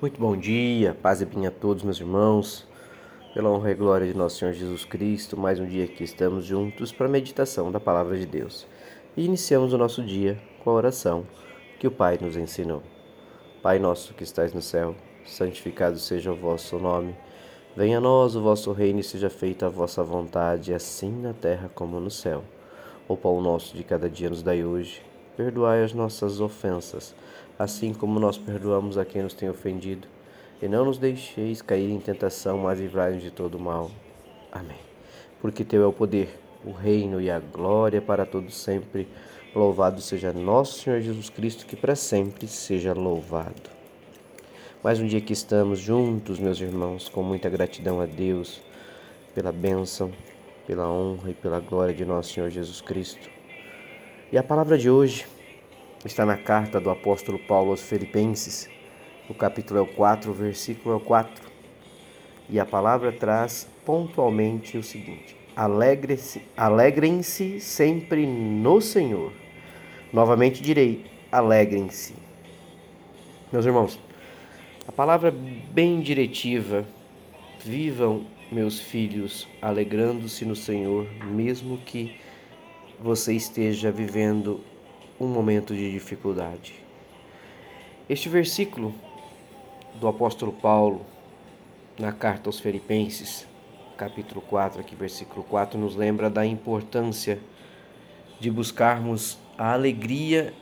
Muito bom dia, paz e bem a todos, meus irmãos. Pela honra e glória de nosso Senhor Jesus Cristo, mais um dia que estamos juntos para a meditação da palavra de Deus. E iniciamos o nosso dia com a oração que o Pai nos ensinou. Pai nosso que estais no céu, santificado seja o vosso nome. Venha a nós o vosso reino e seja feita a vossa vontade, assim na terra como no céu. O pão nosso de cada dia nos dai hoje. Perdoai as nossas ofensas assim como nós perdoamos a quem nos tem ofendido. E não nos deixeis cair em tentação, mas livrai-nos de todo mal. Amém. Porque Teu é o poder, o reino e a glória para todos sempre. Louvado seja nosso Senhor Jesus Cristo, que para sempre seja louvado. Mais um dia que estamos juntos, meus irmãos, com muita gratidão a Deus pela bênção, pela honra e pela glória de nosso Senhor Jesus Cristo. E a palavra de hoje está na carta do apóstolo Paulo aos Filipenses, o capítulo é o 4, o versículo é o 4. E a palavra traz pontualmente o seguinte: alegrem-se sempre no Senhor. Novamente direi: alegrem-se. Meus irmãos, a palavra bem diretiva, vivam meus filhos alegrando-se no Senhor, mesmo que você esteja vivendo um momento de dificuldade. Este versículo do apóstolo Paulo na carta aos Filipenses, capítulo 4, aqui versículo 4, nos lembra da importância de buscarmos a alegria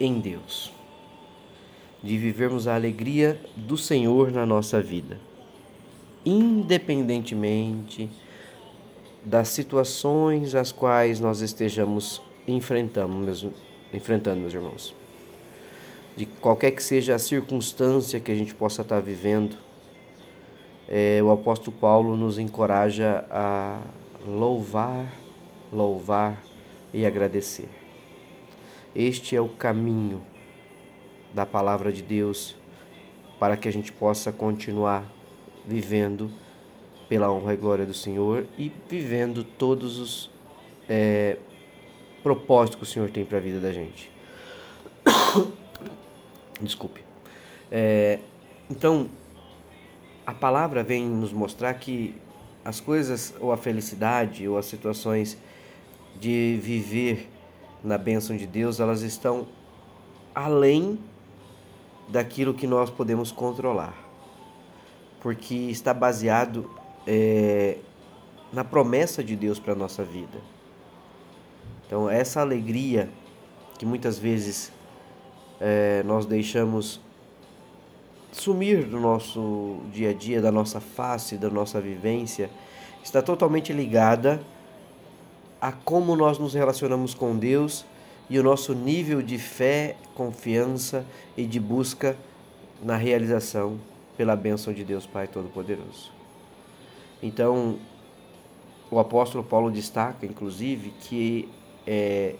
em Deus, de vivermos a alegria do Senhor na nossa vida, independentemente das situações às quais nós estejamos enfrentando, enfrentando, meus irmãos. De qualquer que seja a circunstância que a gente possa estar vivendo, é, o apóstolo Paulo nos encoraja a louvar, louvar e agradecer. Este é o caminho da palavra de Deus para que a gente possa continuar vivendo pela honra e glória do Senhor e vivendo todos os é, propósito que o Senhor tem para a vida da gente. Desculpe. É, então, a palavra vem nos mostrar que as coisas, ou a felicidade, ou as situações de viver na bênção de Deus, elas estão além daquilo que nós podemos controlar. Porque está baseado é, na promessa de Deus para a nossa vida. Então, essa alegria que muitas vezes é, nós deixamos sumir do nosso dia a dia, da nossa face, da nossa vivência, está totalmente ligada a como nós nos relacionamos com Deus e o nosso nível de fé, confiança e de busca na realização pela bênção de Deus Pai Todo-Poderoso. Então, o apóstolo Paulo destaca, inclusive, que é,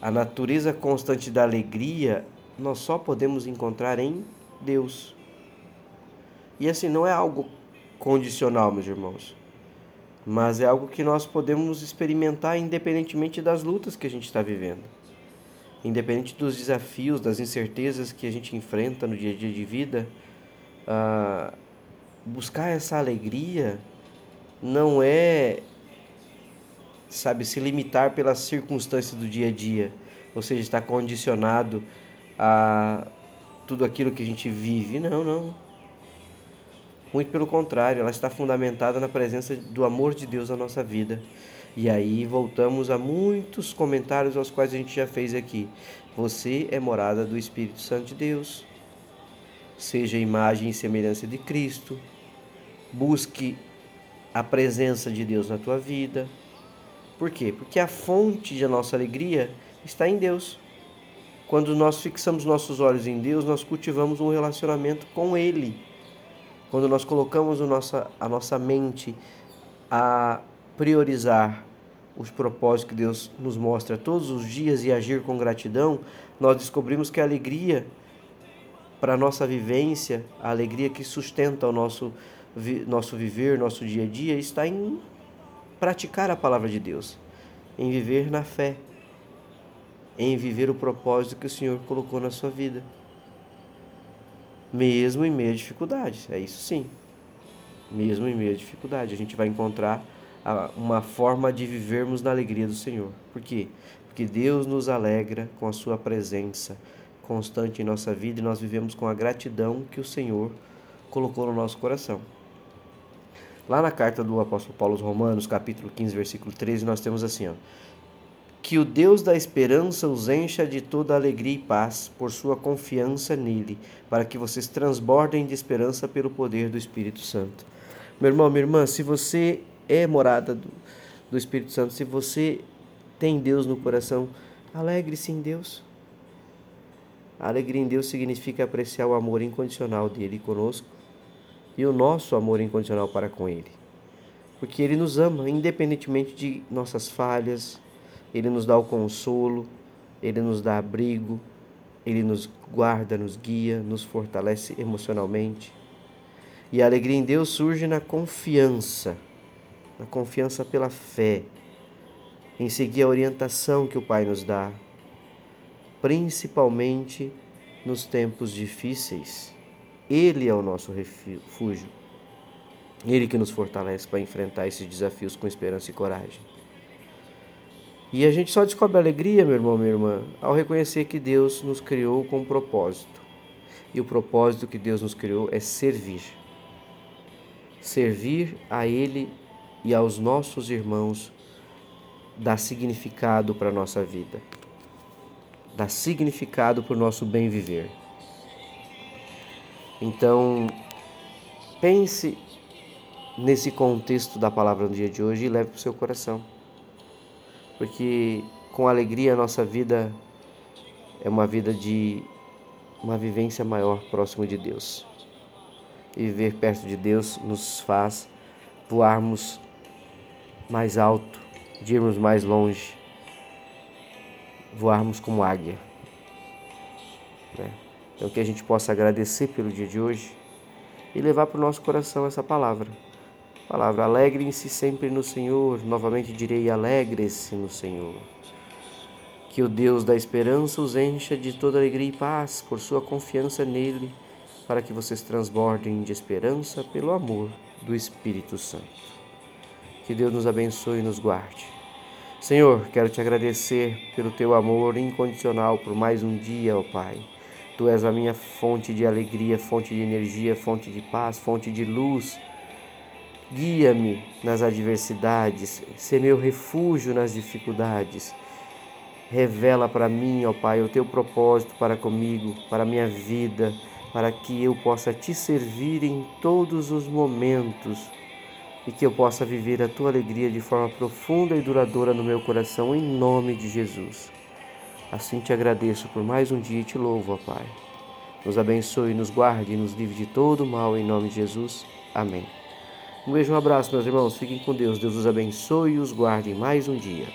a natureza constante da alegria nós só podemos encontrar em Deus. E assim, não é algo condicional, meus irmãos, mas é algo que nós podemos experimentar independentemente das lutas que a gente está vivendo, independente dos desafios, das incertezas que a gente enfrenta no dia a dia de vida. Ah, buscar essa alegria não é sabe, se limitar pelas circunstâncias do dia a dia, ou seja, estar condicionado a tudo aquilo que a gente vive. Não, não. Muito pelo contrário, ela está fundamentada na presença do amor de Deus na nossa vida. E aí voltamos a muitos comentários aos quais a gente já fez aqui. Você é morada do Espírito Santo de Deus. Seja imagem e semelhança de Cristo. Busque a presença de Deus na tua vida. Por quê? Porque a fonte da nossa alegria está em Deus. Quando nós fixamos nossos olhos em Deus, nós cultivamos um relacionamento com Ele. Quando nós colocamos a nossa, a nossa mente a priorizar os propósitos que Deus nos mostra todos os dias e agir com gratidão, nós descobrimos que a alegria para a nossa vivência, a alegria que sustenta o nosso, nosso viver, nosso dia a dia, está em praticar a palavra de Deus, em viver na fé, em viver o propósito que o Senhor colocou na sua vida. mesmo em meio a dificuldades. É isso sim. Mesmo em meio a dificuldade, a gente vai encontrar uma forma de vivermos na alegria do Senhor. Por quê? Porque Deus nos alegra com a sua presença constante em nossa vida e nós vivemos com a gratidão que o Senhor colocou no nosso coração. Lá na carta do apóstolo Paulo aos Romanos, capítulo 15, versículo 13, nós temos assim, ó: Que o Deus da esperança os encha de toda alegria e paz por sua confiança nele, para que vocês transbordem de esperança pelo poder do Espírito Santo. Meu irmão, minha irmã, se você é morada do, do Espírito Santo, se você tem Deus no coração, alegre-se em Deus. A alegria em Deus significa apreciar o amor incondicional dele conosco e o nosso amor incondicional para com Ele. Porque Ele nos ama, independentemente de nossas falhas, Ele nos dá o consolo, Ele nos dá abrigo, Ele nos guarda, nos guia, nos fortalece emocionalmente. E a alegria em Deus surge na confiança, na confiança pela fé, em seguir a orientação que o Pai nos dá, principalmente nos tempos difíceis. Ele é o nosso refúgio. Ele que nos fortalece para enfrentar esses desafios com esperança e coragem. E a gente só descobre alegria, meu irmão, minha irmã, ao reconhecer que Deus nos criou com um propósito. E o propósito que Deus nos criou é servir. Servir a Ele e aos nossos irmãos dá significado para a nossa vida, dá significado para o nosso bem viver. Então, pense nesse contexto da palavra no dia de hoje e leve para o seu coração. Porque com alegria a nossa vida é uma vida de uma vivência maior próximo de Deus. E viver perto de Deus nos faz voarmos mais alto, de irmos mais longe, voarmos como águia. Né? Então, que a gente possa agradecer pelo dia de hoje e levar para o nosso coração essa palavra. Palavra, alegrem-se sempre no Senhor. Novamente direi, alegre-se no Senhor. Que o Deus da esperança os encha de toda alegria e paz por sua confiança nele, para que vocês transbordem de esperança pelo amor do Espírito Santo. Que Deus nos abençoe e nos guarde. Senhor, quero te agradecer pelo teu amor incondicional por mais um dia, ó Pai. Tu és a minha fonte de alegria, fonte de energia, fonte de paz, fonte de luz. Guia-me nas adversidades, ser meu refúgio nas dificuldades. Revela para mim, ó Pai, o teu propósito para comigo, para a minha vida, para que eu possa te servir em todos os momentos e que eu possa viver a tua alegria de forma profunda e duradoura no meu coração, em nome de Jesus. Assim te agradeço por mais um dia e te louvo, ó Pai. Nos abençoe, nos guarde e nos livre de todo mal, em nome de Jesus. Amém. Um beijo, um abraço, meus irmãos. Fiquem com Deus. Deus os abençoe e os guarde mais um dia.